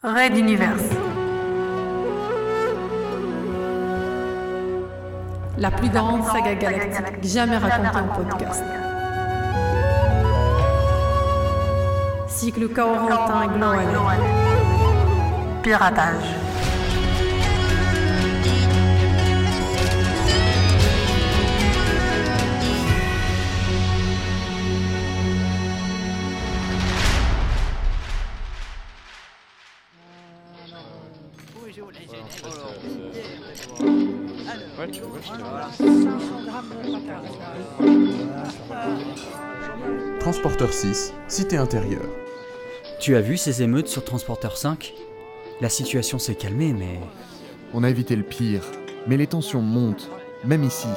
Raid Universe. La plus grande saga galactique jamais racontée en podcast. Cycle Corentin Gloal. Piratage. Transporteur 6, Cité intérieure. Tu as vu ces émeutes sur Transporteur 5 La situation s'est calmée, mais... On a évité le pire, mais les tensions montent, même ici.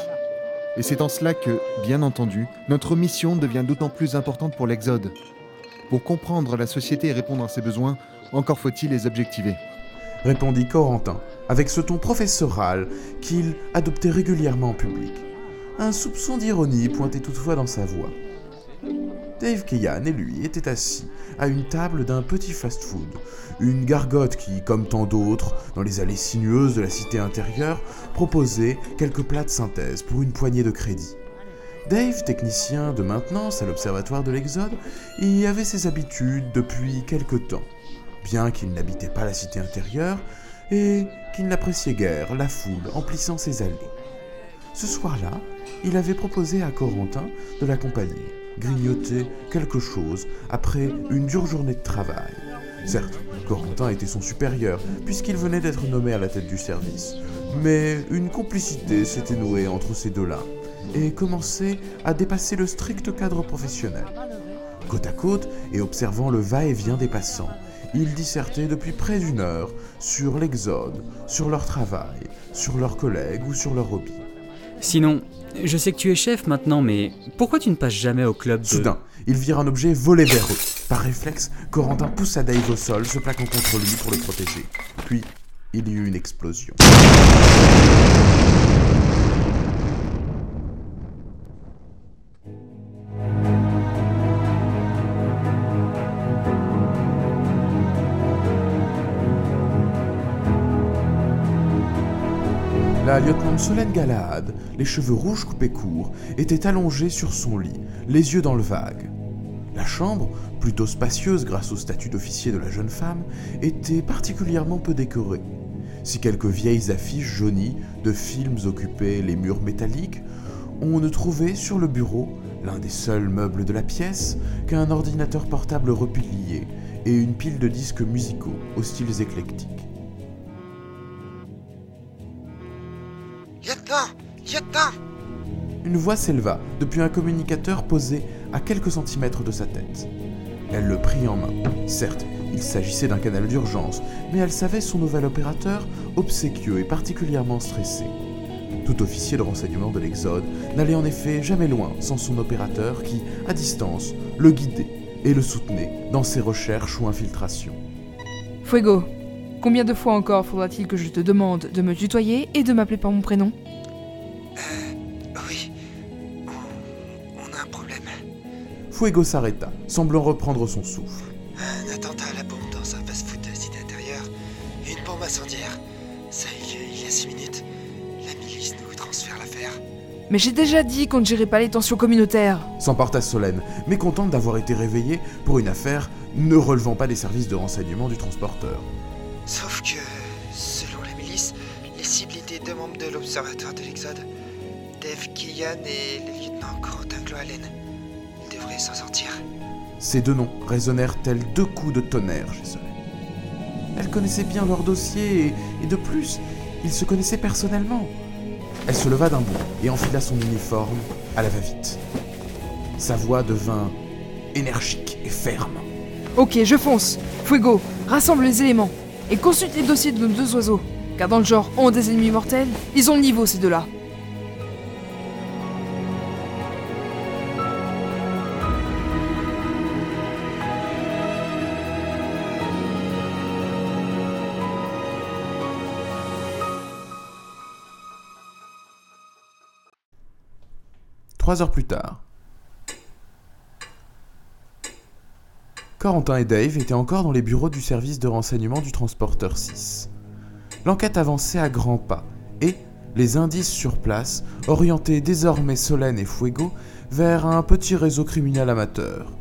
Et c'est en cela que, bien entendu, notre mission devient d'autant plus importante pour l'Exode. Pour comprendre la société et répondre à ses besoins, encore faut-il les objectiver. Répondit Corentin, avec ce ton professoral qu'il adoptait régulièrement en public. Un soupçon d'ironie pointait toutefois dans sa voix. Dave Keyan et lui étaient assis à une table d'un petit fast-food, une gargote qui, comme tant d'autres, dans les allées sinueuses de la cité intérieure, proposait quelques plats de synthèse pour une poignée de crédit. Dave, technicien de maintenance à l'Observatoire de l'Exode, y avait ses habitudes depuis quelque temps, bien qu'il n'habitait pas la cité intérieure et qu'il n'appréciait guère la foule emplissant ses allées. Ce soir-là, il avait proposé à Corentin de l'accompagner grignoter quelque chose après une dure journée de travail. Certes, Corentin était son supérieur, puisqu'il venait d'être nommé à la tête du service, mais une complicité s'était nouée entre ces deux-là, et commençait à dépasser le strict cadre professionnel. Côte à côte, et observant le va-et-vient des passants, ils dissertaient depuis près d'une heure sur l'exode, sur leur travail, sur leurs collègues ou sur leurs hobbies. Sinon, je sais que tu es chef maintenant, mais pourquoi tu ne passes jamais au club de... Soudain, ils virent un objet voler vers eux. Par réflexe, Corentin poussa Dave au sol, se plaquant contre lui pour le protéger. Puis, il y eut une explosion. La lieutenant Solène Galahad, les cheveux rouges coupés courts, était allongée sur son lit, les yeux dans le vague. La chambre, plutôt spacieuse grâce au statut d'officier de la jeune femme, était particulièrement peu décorée. Si quelques vieilles affiches jaunies de films occupaient les murs métalliques, on ne trouvait sur le bureau, l'un des seuls meubles de la pièce, qu'un ordinateur portable replié et une pile de disques musicaux aux styles éclectiques. Lieutenant Une voix s'éleva depuis un communicateur posé à quelques centimètres de sa tête. Elle le prit en main. Certes, il s'agissait d'un canal d'urgence, mais elle savait son nouvel opérateur obséquieux et particulièrement stressé. Tout officier de renseignement de l'Exode n'allait en effet jamais loin sans son opérateur qui, à distance, le guidait et le soutenait dans ses recherches ou infiltrations. Fuego, combien de fois encore faudra-t-il que je te demande de me tutoyer et de m'appeler par mon prénom? Fuego s'arrêta, semblant reprendre son souffle. Un attentat à la bombe dans un fast-food de la cité intérieure. Une bombe incendiaire. Ça a eu lieu il y a six minutes. La milice nous transfère l'affaire. Mais j'ai déjà dit qu'on ne gérait pas les tensions communautaires. S'emporta Solène, mécontente d'avoir été réveillée pour une affaire ne relevant pas des services de renseignement du transporteur. Sauf que, selon la milice, les cibles étaient deux membres de l'Observatoire de l'Exode. Dave Keyan et le lieutenant Corentin Gloalen. S'en sortir. Ces deux noms résonnèrent tels deux coups de tonnerre chez Solène. Elle connaissait bien leur dossier et, et de plus, ils se connaissaient personnellement. Elle se leva d'un bond et enfila son uniforme à la va-vite. Sa voix devint énergique et ferme. Ok, je fonce. Fuego, rassemble les éléments et consulte les dossiers de nos deux oiseaux. Car dans le genre ont des ennemis mortels, ils ont le niveau ces deux-là. Trois heures plus tard, Corentin et Dave étaient encore dans les bureaux du service de renseignement du transporteur 6. L'enquête avançait à grands pas et les indices sur place orientaient désormais Solène et Fuego vers un petit réseau criminel amateur.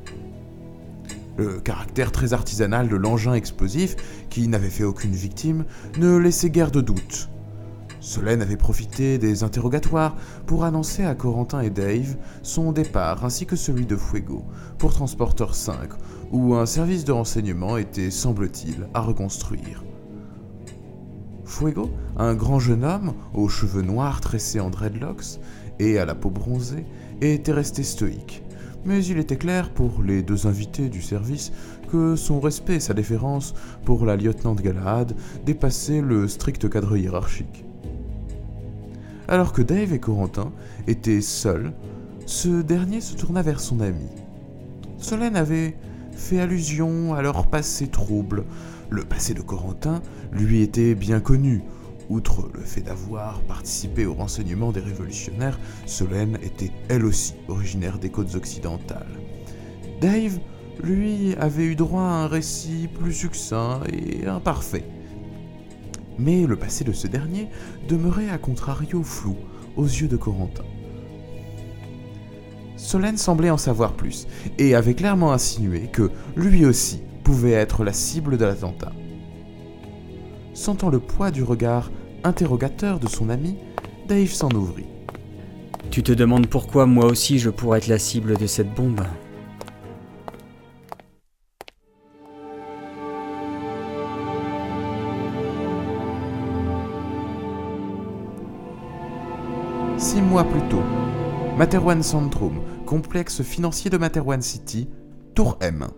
Le caractère très artisanal de l'engin explosif, qui n'avait fait aucune victime, ne laissait guère de doute. Solène avait profité des interrogatoires pour annoncer à Corentin et Dave son départ ainsi que celui de Fuego pour Transporteur 5, où un service de renseignement était, semble-t-il, à reconstruire. Fuego, un grand jeune homme aux cheveux noirs tressés en dreadlocks et à la peau bronzée, était resté stoïque. Mais il était clair pour les deux invités du service que son respect et sa déférence pour la lieutenant Galahad dépassaient le strict cadre hiérarchique. Alors que Dave et Corentin étaient seuls, ce dernier se tourna vers son ami. Solène avait fait allusion à leur passé trouble. Le passé de Corentin lui était bien connu. Outre le fait d'avoir participé au renseignement des révolutionnaires, Solène était elle aussi originaire des côtes occidentales. Dave, lui, avait eu droit à un récit plus succinct et imparfait. Mais le passé de ce dernier demeurait à contrario flou aux yeux de Corentin. Solène semblait en savoir plus et avait clairement insinué que lui aussi pouvait être la cible de l'attentat. Sentant le poids du regard interrogateur de son ami, Dave s'en ouvrit. Tu te demandes pourquoi moi aussi je pourrais être la cible de cette bombe mois plus tôt, Materwan Centrum, complexe financier de Materwan City, Tour M.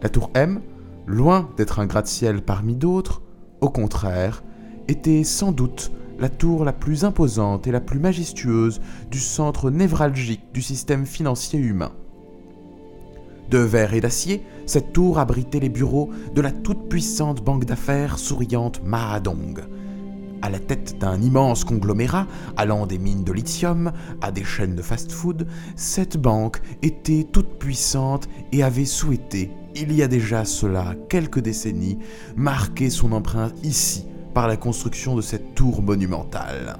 La Tour M, loin d'être un gratte-ciel parmi d'autres, au contraire, était sans doute la tour la plus imposante et la plus majestueuse du centre névralgique du système financier humain. De verre et d'acier, cette tour abritait les bureaux de la toute-puissante banque d'affaires souriante Mahadong, à la tête d'un immense conglomérat allant des mines de lithium à des chaînes de fast-food, cette banque était toute puissante et avait souhaité, il y a déjà cela quelques décennies, marquer son empreinte ici par la construction de cette tour monumentale.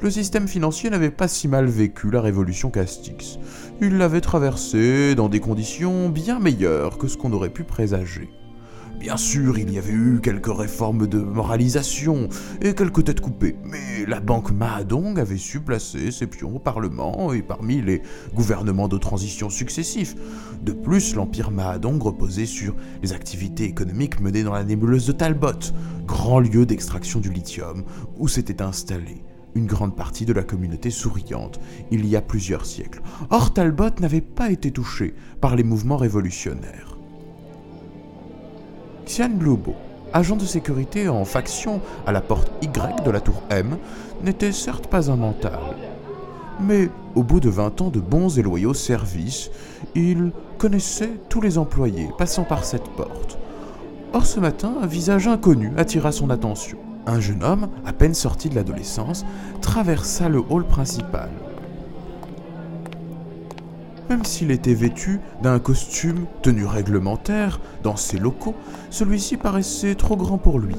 Le système financier n'avait pas si mal vécu la révolution Castix. Il l'avait traversée dans des conditions bien meilleures que ce qu'on aurait pu présager. Bien sûr, il y avait eu quelques réformes de moralisation et quelques têtes coupées, mais la banque Mahadong avait su placer ses pions au Parlement et parmi les gouvernements de transition successifs. De plus, l'empire Mahadong reposait sur les activités économiques menées dans la nébuleuse de Talbot, grand lieu d'extraction du lithium, où s'était installée une grande partie de la communauté souriante il y a plusieurs siècles. Or, Talbot n'avait pas été touché par les mouvements révolutionnaires. Xian Bluebo, agent de sécurité en faction à la porte Y de la tour M, n'était certes pas un mental. Mais au bout de 20 ans de bons et loyaux services, il connaissait tous les employés passant par cette porte. Or ce matin, un visage inconnu attira son attention. Un jeune homme, à peine sorti de l'adolescence, traversa le hall principal. Même s'il était vêtu d'un costume tenu réglementaire dans ses locaux, celui-ci paraissait trop grand pour lui.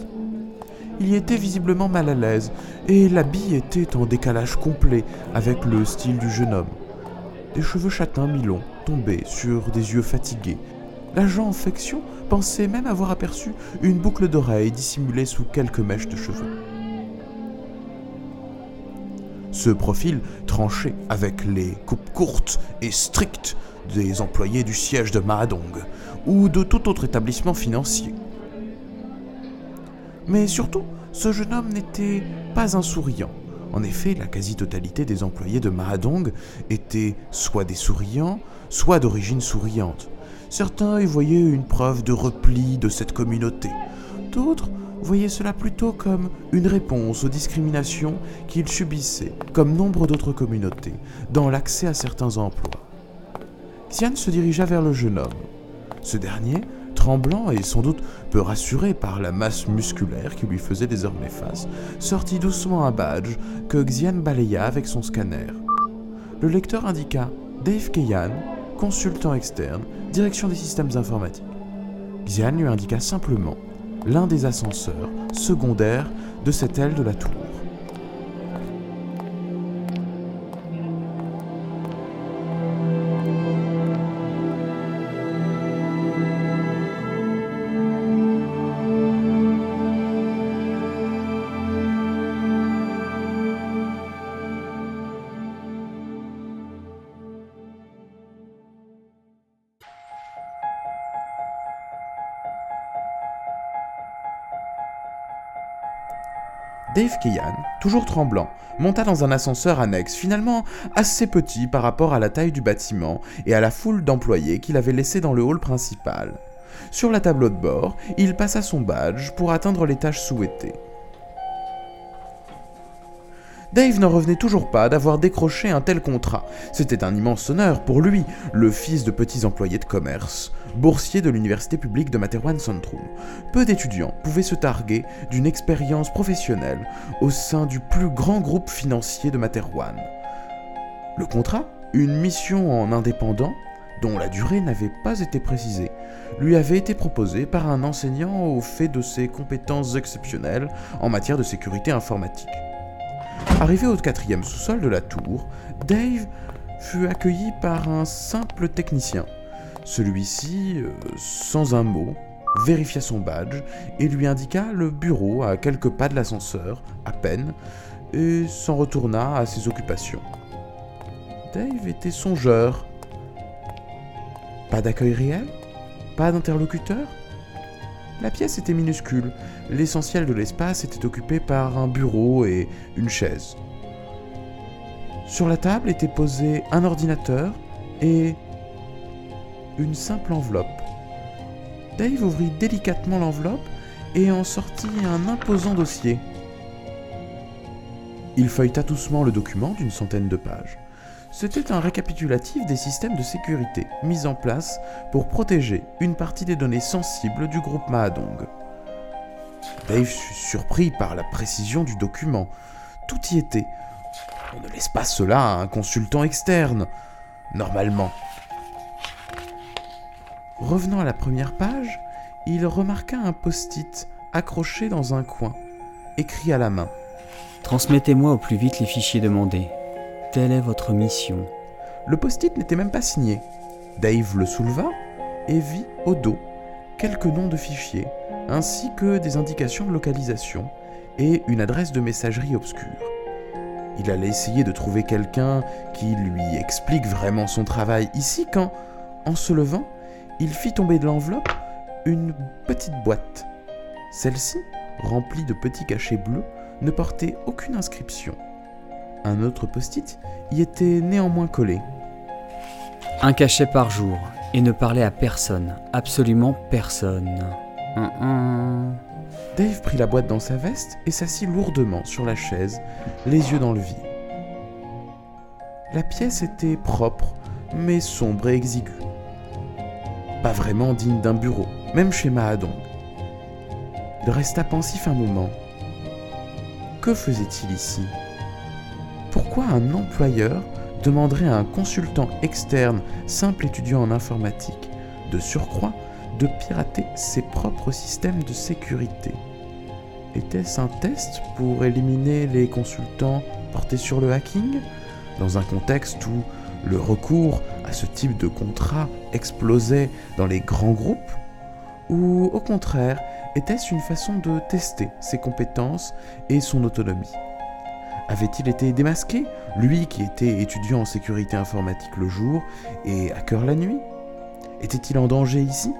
Il y était visiblement mal à l'aise, et l'habit était en décalage complet avec le style du jeune homme. Des cheveux châtains mi-longs tombaient sur des yeux fatigués. L'agent en faction pensait même avoir aperçu une boucle d'oreille dissimulée sous quelques mèches de cheveux. Ce profil tranché avec les coupes courtes et strictes des employés du siège de Mahadong ou de tout autre établissement financier. Mais surtout, ce jeune homme n'était pas un souriant. En effet, la quasi-totalité des employés de Mahadong étaient soit des souriants, soit d'origine souriante. Certains y voyaient une preuve de repli de cette communauté. D'autres voyaient cela plutôt comme une réponse aux discriminations qu'ils subissaient, comme nombre d'autres communautés, dans l'accès à certains emplois. Xian se dirigea vers le jeune homme. Ce dernier, tremblant et sans doute peu rassuré par la masse musculaire qui lui faisait désormais face, sortit doucement un badge que Xian balaya avec son scanner. Le lecteur indiqua Dave Keyan, consultant externe, direction des systèmes informatiques. Xian lui indiqua simplement l'un des ascenseurs secondaires de cette aile de la tour. Dave Keyan, toujours tremblant, monta dans un ascenseur annexe, finalement assez petit par rapport à la taille du bâtiment et à la foule d'employés qu'il avait laissé dans le hall principal. Sur la tableau de bord, il passa son badge pour atteindre les tâches souhaitées. Dave n'en revenait toujours pas d'avoir décroché un tel contrat. C'était un immense honneur pour lui, le fils de petits employés de commerce, boursier de l'université publique de Materwan Centrum. Peu d'étudiants pouvaient se targuer d'une expérience professionnelle au sein du plus grand groupe financier de Materwan. Le contrat, une mission en indépendant, dont la durée n'avait pas été précisée, lui avait été proposé par un enseignant au fait de ses compétences exceptionnelles en matière de sécurité informatique. Arrivé au quatrième sous-sol de la tour, Dave fut accueilli par un simple technicien. Celui-ci, euh, sans un mot, vérifia son badge et lui indiqua le bureau à quelques pas de l'ascenseur, à peine, et s'en retourna à ses occupations. Dave était songeur. Pas d'accueil réel? Pas d'interlocuteur? La pièce était minuscule, l'essentiel de l'espace était occupé par un bureau et une chaise. Sur la table était posé un ordinateur et une simple enveloppe. Dave ouvrit délicatement l'enveloppe et en sortit un imposant dossier. Il feuilleta doucement le document d'une centaine de pages. C'était un récapitulatif des systèmes de sécurité mis en place pour protéger une partie des données sensibles du groupe Mahadong. Dave fut surpris par la précision du document. Tout y était. On ne laisse pas cela à un consultant externe, normalement. Revenant à la première page, il remarqua un post-it accroché dans un coin, écrit à la main. Transmettez-moi au plus vite les fichiers demandés. Telle est votre mission. Le post-it n'était même pas signé. Dave le souleva et vit au dos quelques noms de fichiers, ainsi que des indications de localisation et une adresse de messagerie obscure. Il allait essayer de trouver quelqu'un qui lui explique vraiment son travail ici quand, en se levant, il fit tomber de l'enveloppe une petite boîte. Celle-ci, remplie de petits cachets bleus, ne portait aucune inscription. Un autre post-it y était néanmoins collé. Un cachet par jour et ne parler à personne, absolument personne. Hum, hum. Dave prit la boîte dans sa veste et s'assit lourdement sur la chaise, les yeux dans le vide. La pièce était propre, mais sombre et exiguë. Pas vraiment digne d'un bureau, même chez Mahadong. Il resta pensif un moment. Que faisait-il ici? Pourquoi un employeur demanderait à un consultant externe, simple étudiant en informatique, de surcroît, de pirater ses propres systèmes de sécurité? Était-ce un test pour éliminer les consultants portés sur le hacking? Dans un contexte où le recours à ce type de contrat explosait dans les grands groupes? Ou au contraire, était-ce une façon de tester ses compétences et son autonomie? Avait-il été démasqué, lui qui était étudiant en sécurité informatique le jour et hacker la nuit? Était-il en danger ici?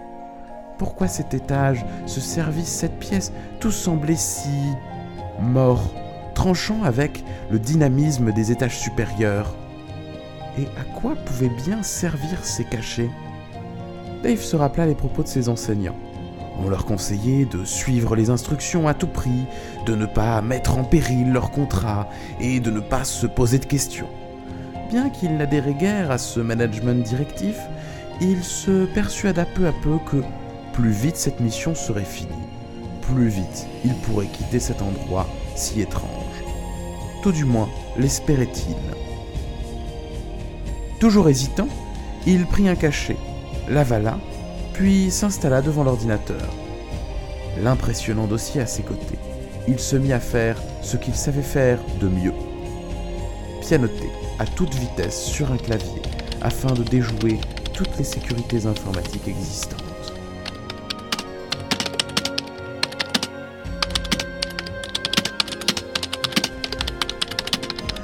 Pourquoi cet étage, ce service, cette pièce, tout semblait si mort, tranchant avec le dynamisme des étages supérieurs? Et à quoi pouvaient bien servir ces cachets? Dave se rappela les propos de ses enseignants. On leur conseillait de suivre les instructions à tout prix, de ne pas mettre en péril leur contrat et de ne pas se poser de questions. Bien qu'il n'adhérait guère à ce management directif, il se persuada peu à peu que plus vite cette mission serait finie, plus vite il pourrait quitter cet endroit si étrange. Tout du moins l'espérait-il. Toujours hésitant, il prit un cachet, l'avala, puis s'installa devant l'ordinateur. L'impressionnant dossier à ses côtés, il se mit à faire ce qu'il savait faire de mieux. Pianoter à toute vitesse sur un clavier afin de déjouer toutes les sécurités informatiques existantes.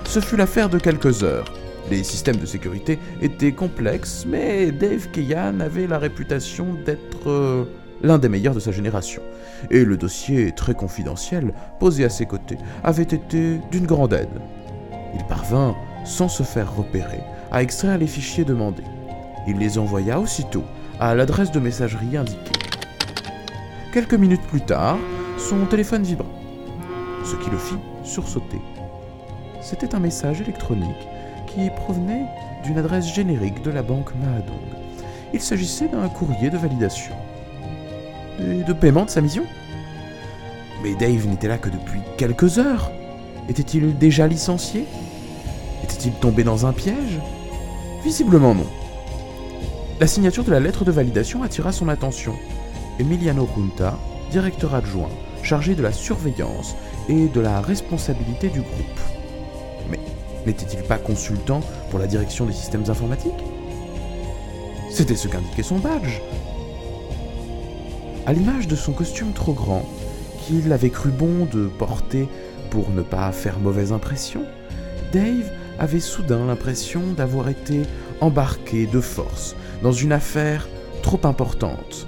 Ce fut l'affaire de quelques heures. Les systèmes de sécurité étaient complexes, mais Dave Keyan avait la réputation d'être euh, l'un des meilleurs de sa génération. Et le dossier très confidentiel posé à ses côtés avait été d'une grande aide. Il parvint, sans se faire repérer, à extraire les fichiers demandés. Il les envoya aussitôt à l'adresse de messagerie indiquée. Quelques minutes plus tard, son téléphone vibra, ce qui le fit sursauter. C'était un message électronique qui provenait d'une adresse générique de la banque Mahadong. Il s'agissait d'un courrier de validation. Et de paiement de sa mission Mais Dave n'était là que depuis quelques heures. Était-il déjà licencié? Était-il tombé dans un piège? Visiblement non. La signature de la lettre de validation attira son attention. Emiliano Junta, directeur adjoint, chargé de la surveillance et de la responsabilité du groupe. N'était-il pas consultant pour la direction des systèmes informatiques? C'était ce qu'indiquait son badge. À l'image de son costume trop grand, qu'il avait cru bon de porter pour ne pas faire mauvaise impression, Dave avait soudain l'impression d'avoir été embarqué de force dans une affaire trop importante.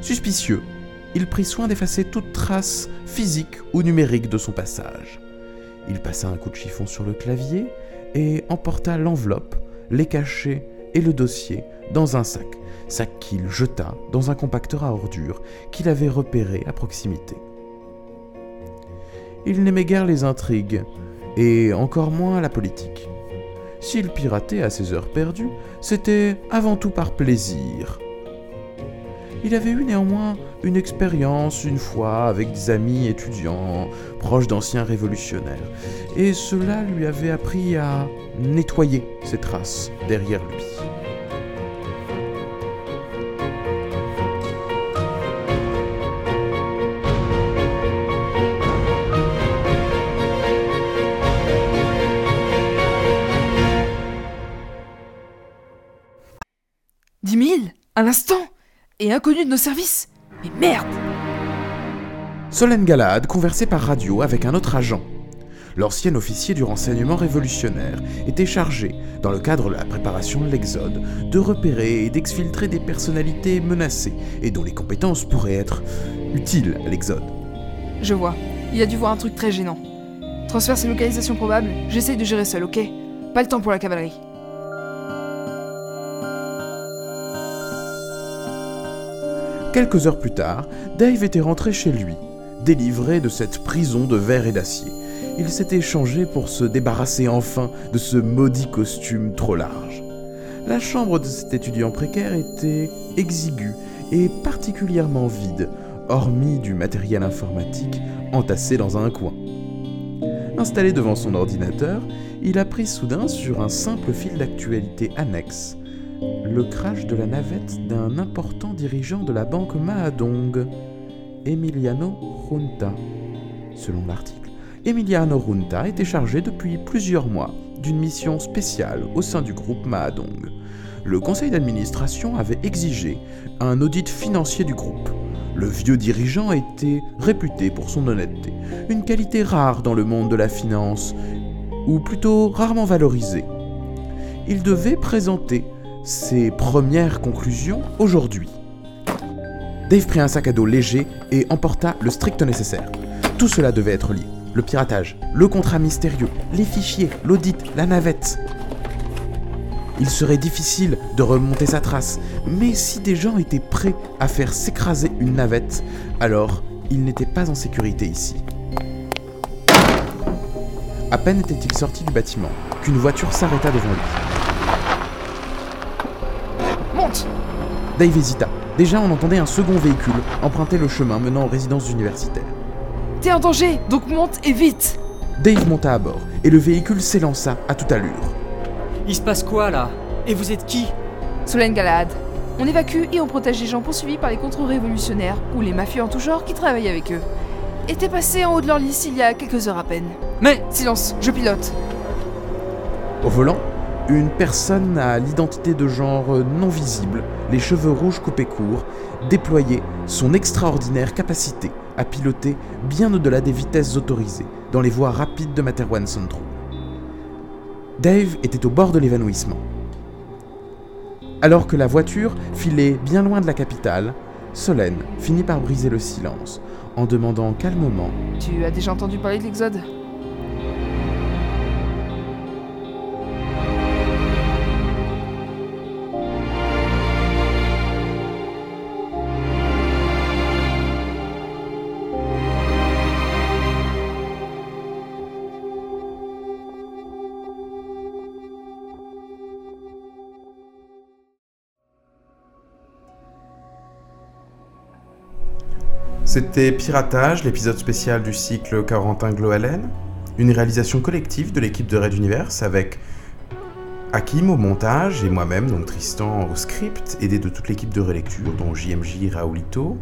Suspicieux, il prit soin d'effacer toute trace physique ou numérique de son passage. Il passa un coup de chiffon sur le clavier et emporta l'enveloppe, les cachets et le dossier dans un sac, sac qu'il jeta dans un compacteur à ordures qu'il avait repéré à proximité. Il n'aimait guère les intrigues, et encore moins la politique. S'il piratait à ses heures perdues, c'était avant tout par plaisir. Il avait eu néanmoins une expérience une fois avec des amis étudiants proches d'anciens révolutionnaires, et cela lui avait appris à nettoyer ses traces derrière lui. Dix mille? À l'instant Et inconnu de nos services Mais merde Solène Galahad conversait par radio avec un autre agent. L'ancien officier du renseignement révolutionnaire était chargé, dans le cadre de la préparation de l'Exode, de repérer et d'exfiltrer des personnalités menacées et dont les compétences pourraient être utiles à l'Exode. Je vois. Il a dû voir un truc très gênant. Transfère ses localisations probables, j'essaye de gérer seul, ok? Pas le temps pour la cavalerie. Quelques heures plus tard, Dave était rentré chez lui, délivré de cette prison de verre et d'acier. Il s'était changé pour se débarrasser enfin de ce maudit costume trop large. La chambre de cet étudiant précaire était exiguë et particulièrement vide, hormis du matériel informatique entassé dans un coin. Installé devant son ordinateur, il apprit soudain sur un simple fil d'actualité annexe le crash de la navette d'un important dirigeant de la banque Mahadong, Emiliano Junta. Selon l'article, Emiliano Junta était chargé depuis plusieurs mois d'une mission spéciale au sein du groupe Mahadong. Le conseil d'administration avait exigé un audit financier du groupe. Le vieux dirigeant était réputé pour son honnêteté, une qualité rare dans le monde de la finance, ou plutôt rarement valorisée. Il devait présenter ses premières conclusions aujourd'hui. Dave prit un sac à dos léger et emporta le strict nécessaire. Tout cela devait être lié. Le piratage, le contrat mystérieux, les fichiers, l'audit, la navette. Il serait difficile de remonter sa trace, mais si des gens étaient prêts à faire s'écraser une navette, alors il n'était pas en sécurité ici. À peine était-il sorti du bâtiment qu'une voiture s'arrêta devant lui. Dave hésita. Déjà, on entendait un second véhicule emprunter le chemin menant aux résidences universitaires. T'es en danger, donc monte et vite Dave monta à bord et le véhicule s'élança à toute allure. Il se passe quoi là? Et vous êtes qui? Solène Galahad. On évacue et on protège les gens poursuivis par les contre-révolutionnaires ou les mafieux en tout genre qui travaillent avec eux. Était passé en haut de leur liste il y a quelques heures à peine. Mais Silence, je pilote. Au volant, une personne à l'identité de genre non visible, les cheveux rouges coupés courts, déployait son extraordinaire capacité à piloter bien au-delà des vitesses autorisées dans les voies rapides de Materwan Central. Dave était au bord de l'évanouissement. Alors que la voiture filait bien loin de la capitale, Solène finit par briser le silence en demandant calmement Tu as déjà entendu parler de l'Exode? C'était Piratage, l'épisode spécial du cycle Corentin Gloalen, une réalisation collective de l'équipe de Red Universe avec Hakim au montage et moi-même, donc Tristan au script, aidé de toute l'équipe de relecture, dont JMJ Raoulito.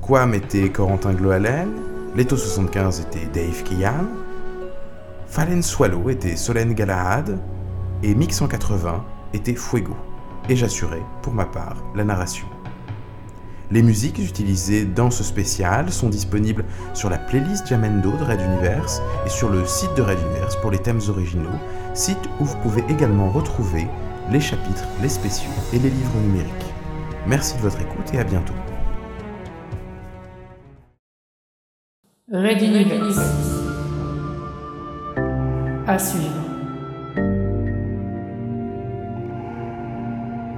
Quam était Corentin Gloalen, Leto 75 était Dave Kian, Fallen Swallow était Solène Galahad, et Mix 180 était Fuego. Et j'assurais, pour ma part, la narration. Les musiques utilisées dans ce spécial sont disponibles sur la playlist Jamendo de Red Universe et sur le site de Red Universe pour les thèmes originaux, site où vous pouvez également retrouver les chapitres, les spéciaux et les livres numériques. Merci de votre écoute et à bientôt. Red Universe. À suivre.